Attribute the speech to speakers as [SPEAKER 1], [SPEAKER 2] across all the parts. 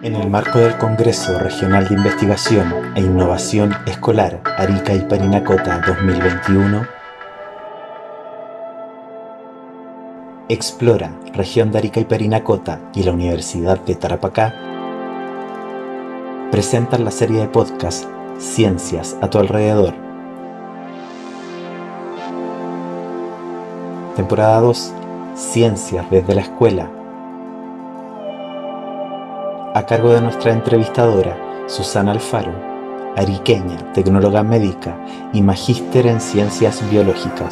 [SPEAKER 1] En el marco del Congreso Regional de Investigación e Innovación Escolar Arica y Parinacota 2021, Explora, Región de Arica y Parinacota y la Universidad de Tarapacá presentan la serie de podcast Ciencias a tu alrededor. Temporada 2. Ciencias desde la escuela a cargo de nuestra entrevistadora Susana Alfaro, ariqueña, tecnóloga médica y magíster en ciencias biológicas.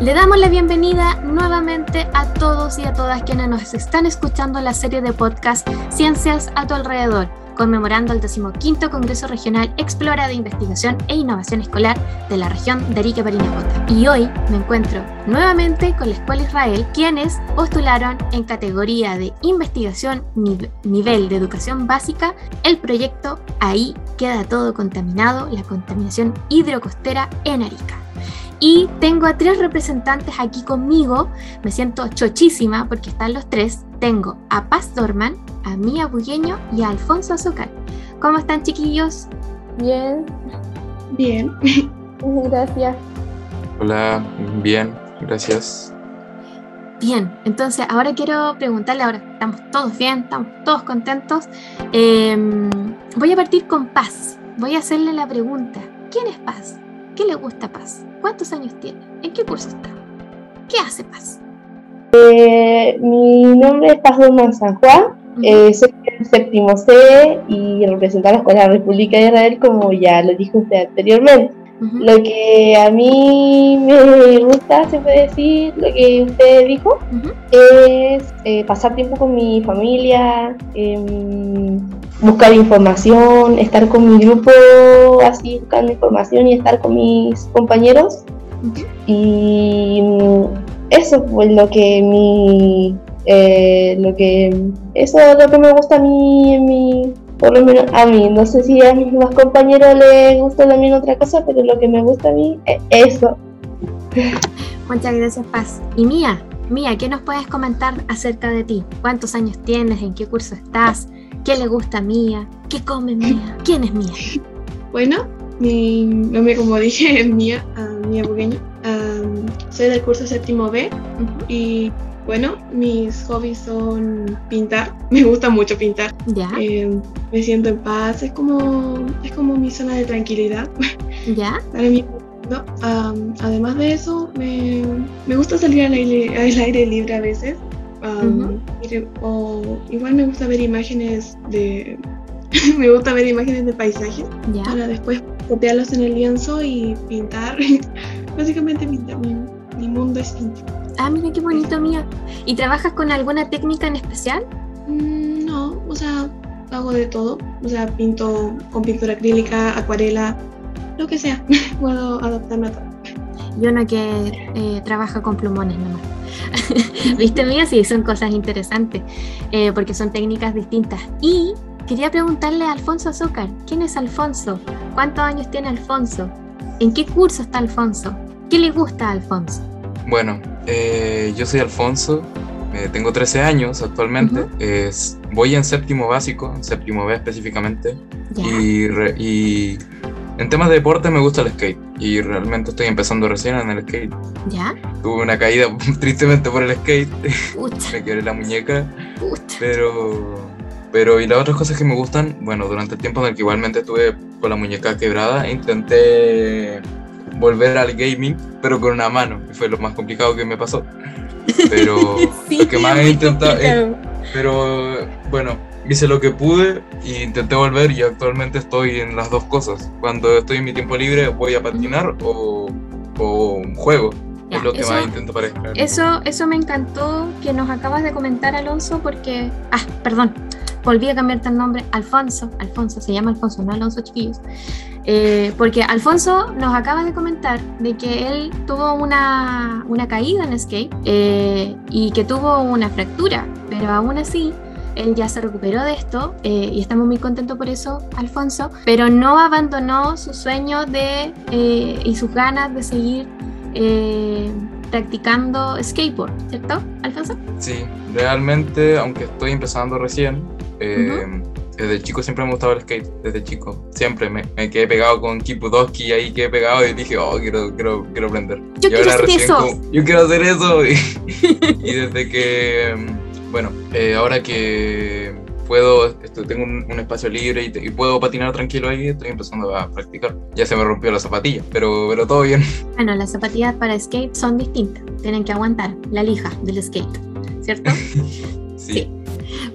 [SPEAKER 2] Le damos la bienvenida nuevamente a todos y a todas quienes nos están escuchando la serie de podcast Ciencias a tu alrededor conmemorando el 15 Congreso Regional Explora de Investigación e Innovación Escolar de la región de Arica Parinacota. Y hoy me encuentro nuevamente con la Escuela Israel, quienes postularon en categoría de investigación nivel de educación básica el proyecto Ahí queda todo contaminado, la contaminación hidrocostera en Arica. Y tengo a tres representantes aquí conmigo. Me siento chochísima porque están los tres. Tengo a Paz Dorman, a Mía Bugueño y a Alfonso Azúcar. ¿Cómo están, chiquillos?
[SPEAKER 3] Bien.
[SPEAKER 4] Bien.
[SPEAKER 3] Gracias.
[SPEAKER 5] Hola, bien, gracias.
[SPEAKER 2] Bien, entonces ahora quiero preguntarle, ahora estamos todos bien, estamos todos contentos. Em, voy a partir con Paz. Voy a hacerle la pregunta, ¿quién es Paz? ¿Qué le gusta Paz? ¿Cuántos años tiene? ¿En qué curso está? ¿Qué hace Paz?
[SPEAKER 3] Eh, mi nombre es Paz San Juan, eh, soy el séptimo C y represento a la Escuela de la República de Israel, como ya lo dijo usted anteriormente. Lo que a mí me gusta, se puede decir, lo que usted dijo, es eh, pasar tiempo con mi familia, em, buscar información, estar con mi grupo, así buscando información y estar con mis compañeros. Y eso fue lo que mi eh, lo que eso es lo que me gusta a mí en mi por lo menos a mí. No sé si a mis más compañeros les gusta también otra cosa pero lo que me gusta a mí es eso.
[SPEAKER 2] Muchas gracias Paz. Y Mía Mía qué nos puedes comentar acerca de ti cuántos años tienes en qué curso estás qué le gusta a Mía qué come Mía quién es Mía
[SPEAKER 4] bueno mi nombre como dije es Mía uh, Mía Bugueño. Soy del curso séptimo B y bueno, mis hobbies son pintar. Me gusta mucho pintar.
[SPEAKER 2] ¿Ya?
[SPEAKER 4] Eh, me siento en paz. Es como, es como mi zona de tranquilidad.
[SPEAKER 2] ¿Ya?
[SPEAKER 4] Para mí, además de eso, me, me, gusta salir al aire, al aire libre a veces. O igual me gusta ver imágenes de. me gusta ver imágenes de paisajes. Para después copiarlos en el lienzo y pintar. Básicamente pintar. Mi, mi mundo es pintar.
[SPEAKER 2] Ah, mira qué bonito, Mía. ¿Y trabajas con alguna técnica en especial?
[SPEAKER 4] Mm, no, o sea, hago de todo. O sea, pinto con pintura acrílica, acuarela, lo que sea. Puedo adaptarme a todo.
[SPEAKER 2] Yo no que eh, trabaja con plumones nomás. ¿Viste, Mía? Sí, son cosas interesantes, eh, porque son técnicas distintas. Y quería preguntarle a Alfonso Azúcar, ¿quién es Alfonso? ¿Cuántos años tiene Alfonso? ¿En qué curso está Alfonso? ¿Qué le gusta a Alfonso?
[SPEAKER 5] Bueno, eh, yo soy Alfonso, eh, tengo 13 años actualmente, es, voy en séptimo básico, en séptimo B específicamente, y, y, en temas de deporte me gusta el skate, y realmente estoy empezando recién en el skate.
[SPEAKER 2] ¿Ya?
[SPEAKER 5] Tuve una caída tristemente por el skate, me quebré la muñeca, pero... Pero y las otras cosas que me gustan, bueno, durante el tiempo en el que igualmente estuve con la muñeca quebrada, intenté volver al gaming, pero con una mano, y fue lo más complicado que me pasó. Pero lo que más he intentado, pero bueno, hice lo que pude e intenté volver y actualmente estoy en las dos cosas. Cuando estoy en mi tiempo libre voy a patinar o, o juego. es lo que más intento para
[SPEAKER 2] Eso, eso me encantó que nos acabas de comentar, Alonso, porque. Ah, perdón, volví a cambiarte el nombre. Alfonso, Alfonso, se llama Alfonso, no Alonso, chiquillos. Eh, porque Alfonso nos acaba de comentar de que él tuvo una, una caída en skate eh, y que tuvo una fractura, pero aún así él ya se recuperó de esto eh, y estamos muy contentos por eso, Alfonso, pero no abandonó su sueño de, y sus ganas de seguir practicando skateboard, ¿cierto, Alfonso?
[SPEAKER 5] Sí, realmente, aunque estoy empezando recién, eh, desde chico siempre me gustaba el skate, desde chico, siempre me, quedé pegado con Kipudoski, ahí quedé pegado y dije, oh, quiero, quiero, quiero aprender.
[SPEAKER 2] Yo quiero hacer eso.
[SPEAKER 5] yo quiero hacer eso. Y, desde que, bueno, eh, ahora que puedo, tengo un, espacio libre y, puedo patinar tranquilo ahí, estoy empezando a practicar. Ya se me rompió la zapatilla, pero, pero todo bien.
[SPEAKER 2] Bueno, las zapatillas para skate son distintas, tienen que aguantar la lija del skate, ¿cierto?
[SPEAKER 5] sí.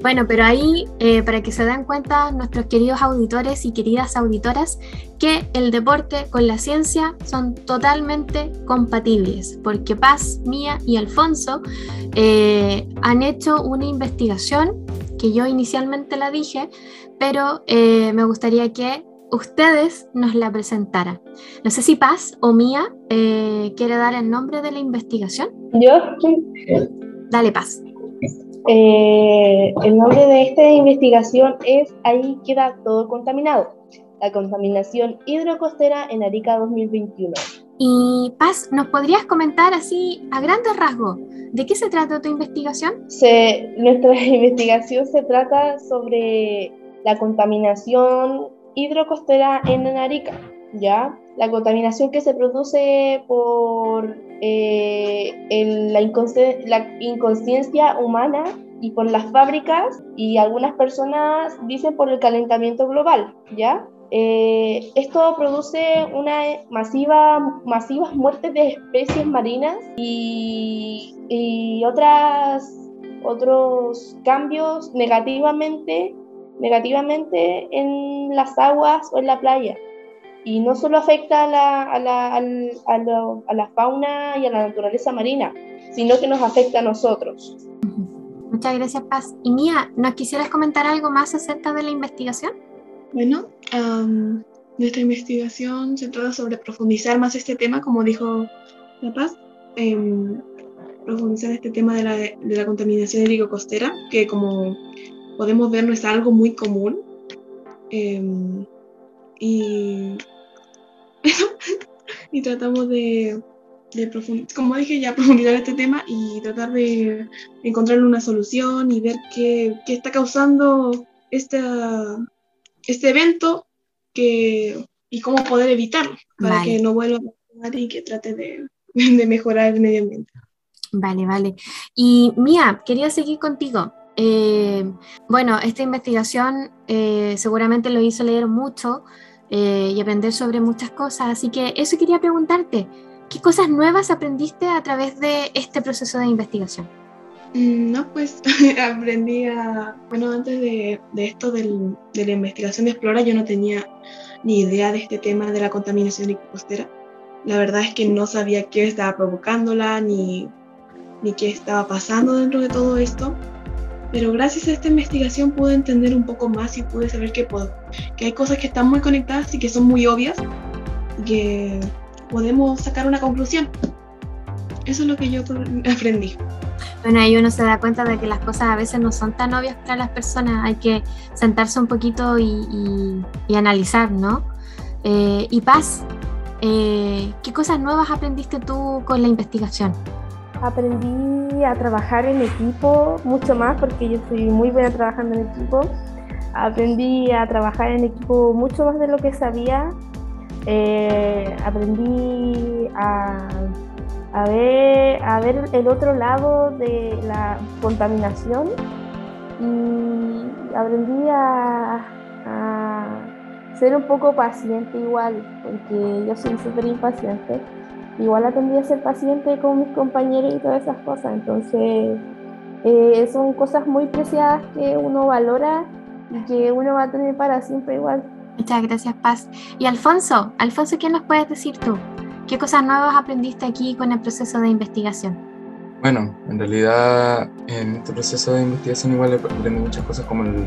[SPEAKER 2] Bueno, pero ahí, eh, para que se den cuenta nuestros queridos auditores y queridas auditoras, que el deporte con la ciencia son totalmente compatibles, porque Paz, Mía y Alfonso eh, han hecho una investigación que yo inicialmente la dije, pero eh, me gustaría que ustedes nos la presentaran. No sé si Paz o Mía quiere dar el nombre de la investigación.
[SPEAKER 3] Yo.
[SPEAKER 2] Dale, Paz.
[SPEAKER 3] Eh, el nombre de esta investigación es Ahí queda todo contaminado, la contaminación hidrocostera en Arica 2021.
[SPEAKER 2] Y Paz, ¿nos podrías comentar así a grandes rasgos de qué se trata tu investigación?
[SPEAKER 3] Se, nuestra investigación se trata sobre la contaminación hidrocostera en Arica, ¿ya? La contaminación que se produce por eh, la, inconsciencia humana y por las fábricas y algunas personas dicen por el calentamiento global, ¿ya? Eh, esto produce una masiva, masivas muertes de especies marinas y, y otras, otros cambios negativamente, negativamente en las aguas o en la playa. Y no solo afecta a la, a la, a la, a la fauna y a la naturaleza marina, sino que nos afecta a nosotros.
[SPEAKER 2] Muchas gracias, Paz. Y Mía, ¿nos quisieras comentar algo más acerca de la investigación?
[SPEAKER 4] Bueno, nuestra investigación se trata sobre profundizar más este tema, como dijo La Paz, em, profundizar este tema de la, de la contaminación hídrico-costera, que como podemos ver no es algo muy común. Em, y, y tratamos de, de como dije ya, profundizar este tema y tratar de encontrar una solución y ver qué, qué está causando esta este evento que, y cómo poder evitarlo para que no vuelva a pasar y que trate de, de, mejorar el medio ambiente.
[SPEAKER 2] Vale, vale. Y Mía, quería seguir contigo. Eh, bueno, esta investigación eh, seguramente lo hizo leer mucho eh, y aprender sobre muchas cosas, así que eso quería preguntarte, ¿qué cosas nuevas aprendiste a través de este proceso de investigación?
[SPEAKER 4] Mm, no, pues aprendí bueno, antes de, de esto del, de la investigación de Explora yo no tenía ni idea de este tema de la contaminación costera. La verdad es que no sabía qué estaba provocándola ni, ni qué estaba pasando dentro de todo esto. Pero gracias a esta investigación pude entender un poco más y pude saber que, puedo, que hay cosas que están muy conectadas y que son muy obvias y que podemos sacar una conclusión. Eso es lo que yo aprendí.
[SPEAKER 2] Bueno, ahí uno se da cuenta de que las cosas a veces no son tan obvias para las personas, hay que sentarse un poquito y, analizar, ¿no? Eh, y Paz, eh, ¿qué cosas nuevas aprendiste tú con la investigación?
[SPEAKER 3] Aprendí a trabajar en equipo mucho más porque yo soy muy buena trabajando en equipo. Aprendí a trabajar en equipo mucho más de lo que sabía. Eh, aprendí a a ver, a ver el otro lado de la contaminación y aprendí a, ser un poco paciente igual, porque yo soy súper impaciente. Igual aprendí a ser paciente con mis compañeros y todas esas cosas, entonces eh, son cosas muy preciadas que uno valora y que uno va a tener para siempre igual.
[SPEAKER 2] Muchas gracias, Paz. Y Alfonso, Alfonso, ¿qué nos puedes decir tú? ¿Qué cosas nuevas aprendiste aquí con el proceso de investigación?
[SPEAKER 5] Bueno, en realidad en este proceso de investigación igual aprendí muchas cosas como el,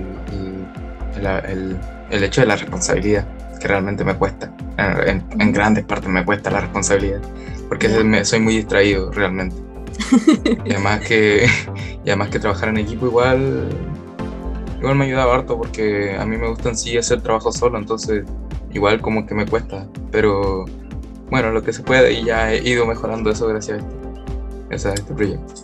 [SPEAKER 5] el, el, hecho de la responsabilidad, que realmente me cuesta. En, en, grandes partes me cuesta la responsabilidad, porque soy muy distraído realmente. y, además que, y además que trabajar en equipo igual, igual me ha ayudado harto porque a mí me gusta en sí hacer trabajo solo, entonces igual como que me cuesta, pero bueno, lo que se puede y ya he ido mejorando eso gracias a esto. ese, este proyecto.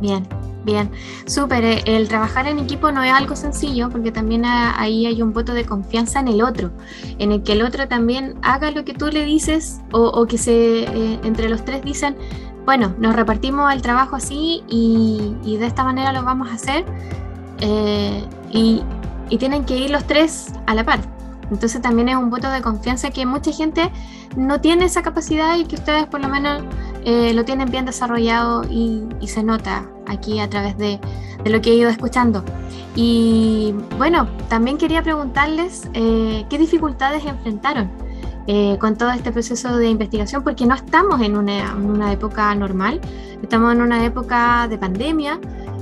[SPEAKER 2] Bien, bien, súper. Eh, el trabajar en equipo no es algo sencillo porque también ahí hay un voto de confianza en el otro, en el que el otro también haga lo que tú le dices o, que se eh, entre los tres dicen, bueno, nos repartimos el trabajo así y, de esta manera lo vamos a hacer eh, y, tienen que ir los tres a la par. Entonces también es un voto de confianza que mucha gente no tiene esa capacidad y que ustedes por lo menos eh, lo tienen bien desarrollado y, se nota aquí a través de, lo que he ido escuchando. Y bueno, también quería preguntarles eh, qué dificultades enfrentaron eh, con todo este proceso de investigación, porque no estamos en una, época normal, estamos en una época de pandemia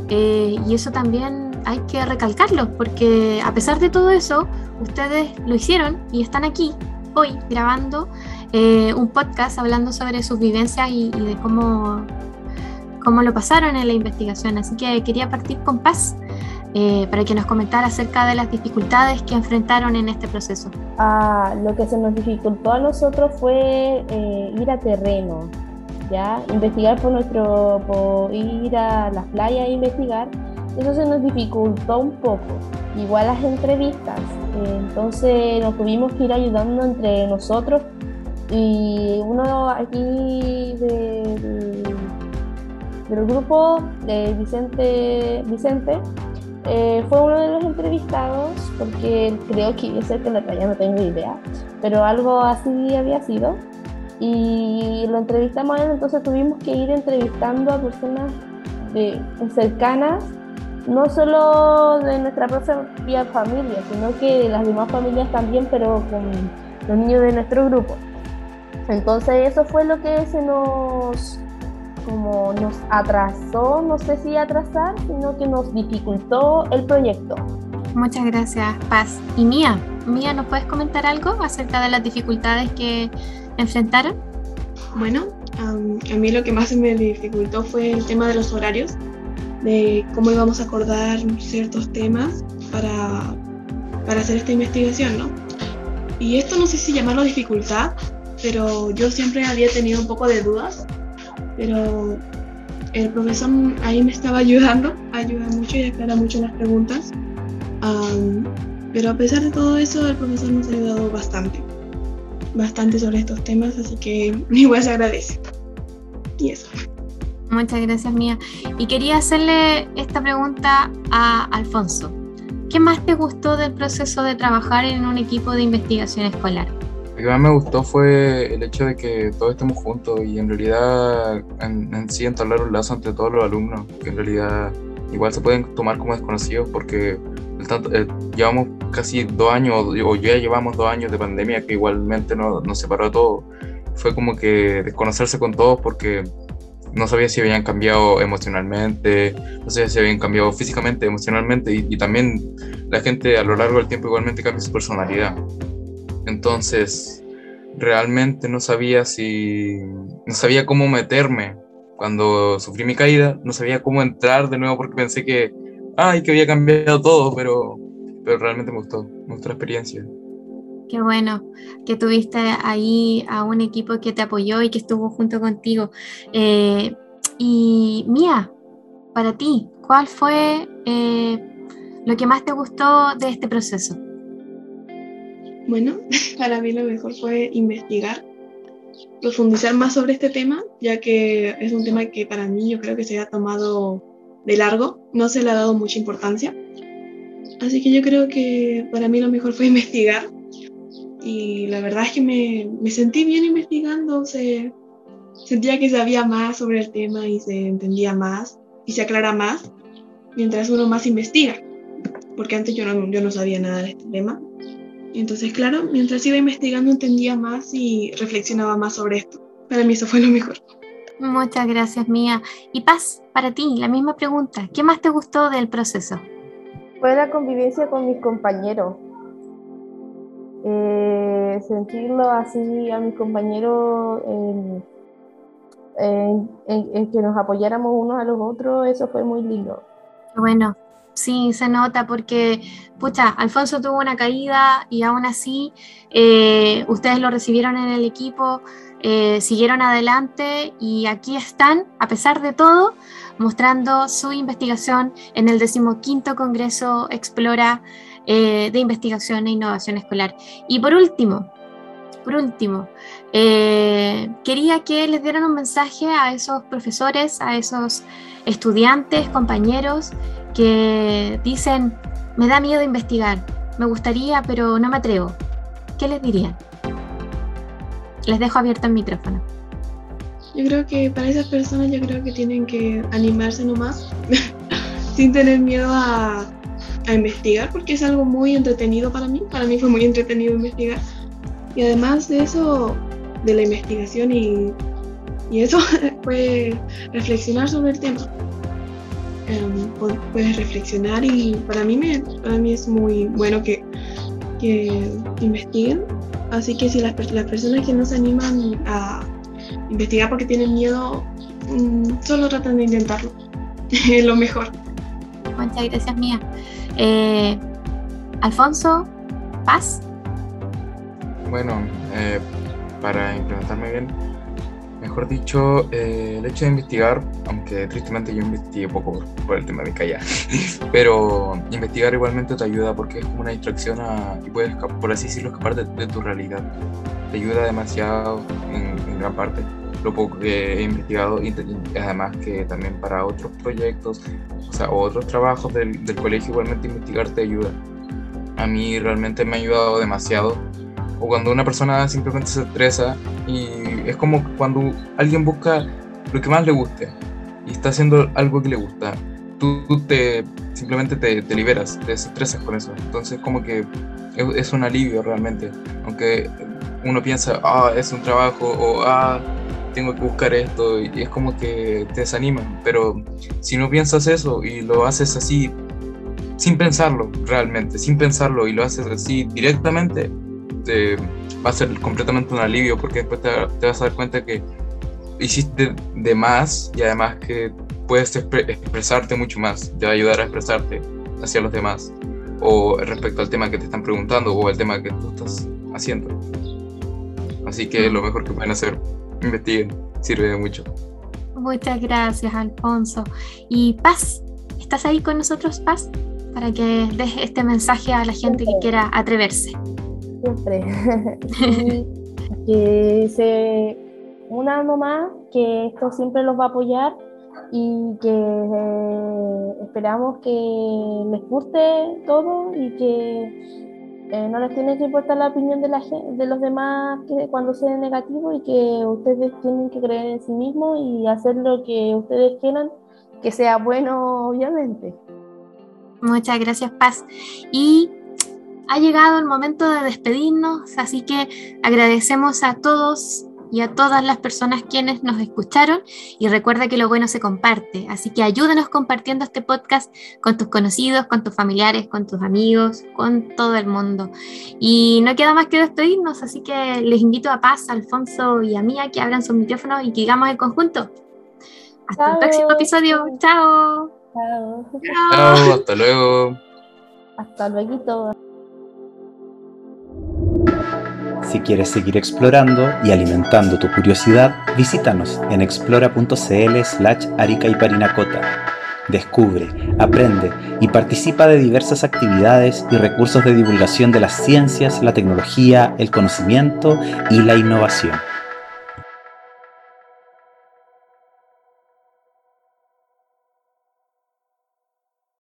[SPEAKER 2] y eso también hay que recalcarlo, porque a pesar de todo eso, ustedes lo hicieron y están aquí hoy grabando eh, un podcast hablando sobre sus vivencias y, de cómo, cómo lo pasaron en la investigación. Así que quería partir con Paz eh, para que nos comentara acerca de las dificultades que enfrentaron en este proceso.
[SPEAKER 3] Ah, lo que se nos dificultó a nosotros fue eh, ir a terreno, ya investigar por nuestro, por ir a las playas e investigar eso se nos dificultó un poco. Igual las entrevistas, entonces nos tuvimos que ir ayudando entre nosotros y uno aquí del, grupo de Vicente, Vicente eh, fue uno de los entrevistados porque creo que yo sé que la talla no tengo idea, pero algo así había sido y lo entrevistamos a él, entonces tuvimos que ir entrevistando a personas cercanas no solo de nuestra propia familia, sino que de las demás familias también, pero con los niños de nuestro grupo. Entonces eso fue lo que se nos como nos atrasó, no sé si atrasar, sino que nos dificultó el proyecto.
[SPEAKER 2] Muchas gracias, Paz. ¿Y Mía? Mía, ¿nos puedes comentar algo acerca de las dificultades que enfrentaron?
[SPEAKER 4] Bueno, a mí lo que más me dificultó fue el tema de los horarios de cómo íbamos a acordar ciertos temas para, para hacer esta investigación, ¿no? Y esto no sé si llamarlo dificultad, pero yo siempre había tenido un poco de dudas, pero el profesor ahí me estaba ayudando, ayuda mucho y aclara mucho las preguntas. pero a pesar de todo eso, el profesor nos ha ayudado bastante, bastante sobre estos temas, así que igual se agradece. Y eso.
[SPEAKER 2] Muchas gracias, Mía. Y quería hacerle esta pregunta a Alfonso. ¿Qué más te gustó del proceso de trabajar en un equipo de investigación escolar?
[SPEAKER 5] Lo que más me gustó fue el hecho de que todos estemos juntos y en realidad en, sí entablar un lazo entre todos los alumnos, que en realidad igual se pueden tomar como desconocidos porque eh, llevamos casi dos años, o ya llevamos dos años de pandemia que igualmente nos, nos separó a todos. Fue como que desconocerse con todos porque no sabía si habían cambiado emocionalmente, no sabía si habían cambiado físicamente, emocionalmente, y, también la gente a lo largo del tiempo igualmente cambia su personalidad. Entonces, realmente no sabía si, no sabía cómo meterme cuando sufrí mi caída, no sabía cómo entrar de nuevo porque pensé que, ay, que había cambiado todo, pero, pero realmente me gustó, me gustó la experiencia.
[SPEAKER 2] Qué bueno que tuviste ahí a un equipo que te apoyó y que estuvo junto contigo. Eh, y Mía, para ti, ¿cuál fue eh, lo que más te gustó de este proceso?
[SPEAKER 4] Bueno, para mí lo mejor fue investigar, profundizar más sobre este tema, ya que es un tema que para mí yo creo que se ha tomado de largo, no se le ha dado mucha importancia. Así que yo creo que para mí lo mejor fue investigar y la verdad es que me, me sentí bien investigando, se, sentía que sabía más sobre el tema y se entendía más y se aclara más mientras uno más investiga, porque antes yo no, yo no sabía nada de este tema. Y entonces, claro, mientras iba investigando entendía más y reflexionaba más sobre esto. Para mí eso fue lo mejor.
[SPEAKER 2] Muchas gracias, Mía. Y Paz, para ti, la misma pregunta. ¿Qué más te gustó del proceso?
[SPEAKER 3] Fue la convivencia con mis compañeros eh, sentirlo así a mis compañeros en, que nos apoyáramos unos a los otros, eso fue muy lindo.
[SPEAKER 2] Bueno, sí, se nota porque, pucha, Alfonso tuvo una caída y aún así eh, ustedes lo recibieron en el equipo eh, siguieron adelante y aquí están, a pesar de todo, mostrando su investigación en el decimoquinto Congreso Explora eh, de Investigación e Innovación Escolar. Y por último, por último, quería que les dieran un mensaje a esos profesores, a esos estudiantes, compañeros que dicen, me da miedo investigar, me gustaría, pero no me atrevo. ¿Qué les dirían? Les dejo abierto el micrófono.
[SPEAKER 4] Yo creo que para esas personas yo creo que tienen que animarse nomás, sin tener miedo a, a investigar, porque es algo muy entretenido para mí. Para mí fue muy entretenido investigar. Y además de eso, de la investigación y, y eso, fue reflexionar sobre el tema. Puedes reflexionar y para mí, me, para mí es muy bueno que, que investiguen. Así que si las, las personas que no se animan a investigar porque tienen miedo, mm, solo tratan de intentarlo. es lo mejor.
[SPEAKER 2] Muchas gracias, Mía. Eh, Alfonso, Paz.
[SPEAKER 5] Bueno, eh, para implementarme bien, mejor dicho, eh, el hecho de investigar, aunque tristemente yo investigué poco por, el tema de callar, pero investigar igualmente te ayuda porque es como una distracción y puedes, por así decirlo, escapar de, tu realidad. Te ayuda demasiado en, gran parte lo poco que he investigado y, además que también para otros proyectos, o sea, otros trabajos del, del colegio igualmente investigar te ayuda. A mí realmente me ha ayudado demasiado o cuando una persona simplemente se estresa y es como cuando alguien busca lo que más le guste y está haciendo algo que le gusta, tú, te simplemente te, te, liberas, te estresas con eso. Entonces como que es, un alivio realmente, aunque uno piensa, ah, es un trabajo o ah, tengo que buscar esto y es como que te desanima, pero si no piensas eso y lo haces así sin pensarlo realmente, sin pensarlo y lo haces así directamente, va a ser completamente un alivio porque después te, vas a dar cuenta que hiciste de más y además que puedes expresarte mucho más, te va a ayudar a expresarte hacia los demás o respecto al tema que te están preguntando o el tema que tú estás haciendo. Así que lo mejor que pueden hacer, investiguen, sirve de mucho.
[SPEAKER 2] Muchas gracias, Alfonso. Y Paz, ¿estás ahí con nosotros, Paz? Para que des este mensaje a la gente que quiera atreverse
[SPEAKER 3] siempre. que se una mamá que esto siempre los va a apoyar y que eh, esperamos que les guste todo y que eh, no les tiene que importar la opinión de, la, de los demás que cuando sea negativo y que ustedes tienen que creer en sí mismos y hacer lo que ustedes quieran, que sea bueno, obviamente.
[SPEAKER 2] Muchas gracias, Paz. Y ha llegado el momento de despedirnos, así que agradecemos a todos y a todas las personas quienes nos escucharon y recuerda que lo bueno se comparte, así que ayúdenos compartiendo este podcast con tus conocidos, con tus familiares, con tus amigos, con todo el mundo. Y no queda más que despedirnos, así que les invito a Paz, a Alfonso y a Mía que abran sus micrófonos y que digamos en conjunto. Hasta el próximo episodio. Chao.
[SPEAKER 3] Chao.
[SPEAKER 5] Chao. Hasta luego.
[SPEAKER 3] Hasta luego.
[SPEAKER 1] Si quieres seguir explorando y alimentando tu curiosidad, visítanos en explora.cl slash parinacota. Descubre, aprende y participa de diversas actividades y recursos de divulgación de las ciencias, la tecnología, el conocimiento y la innovación.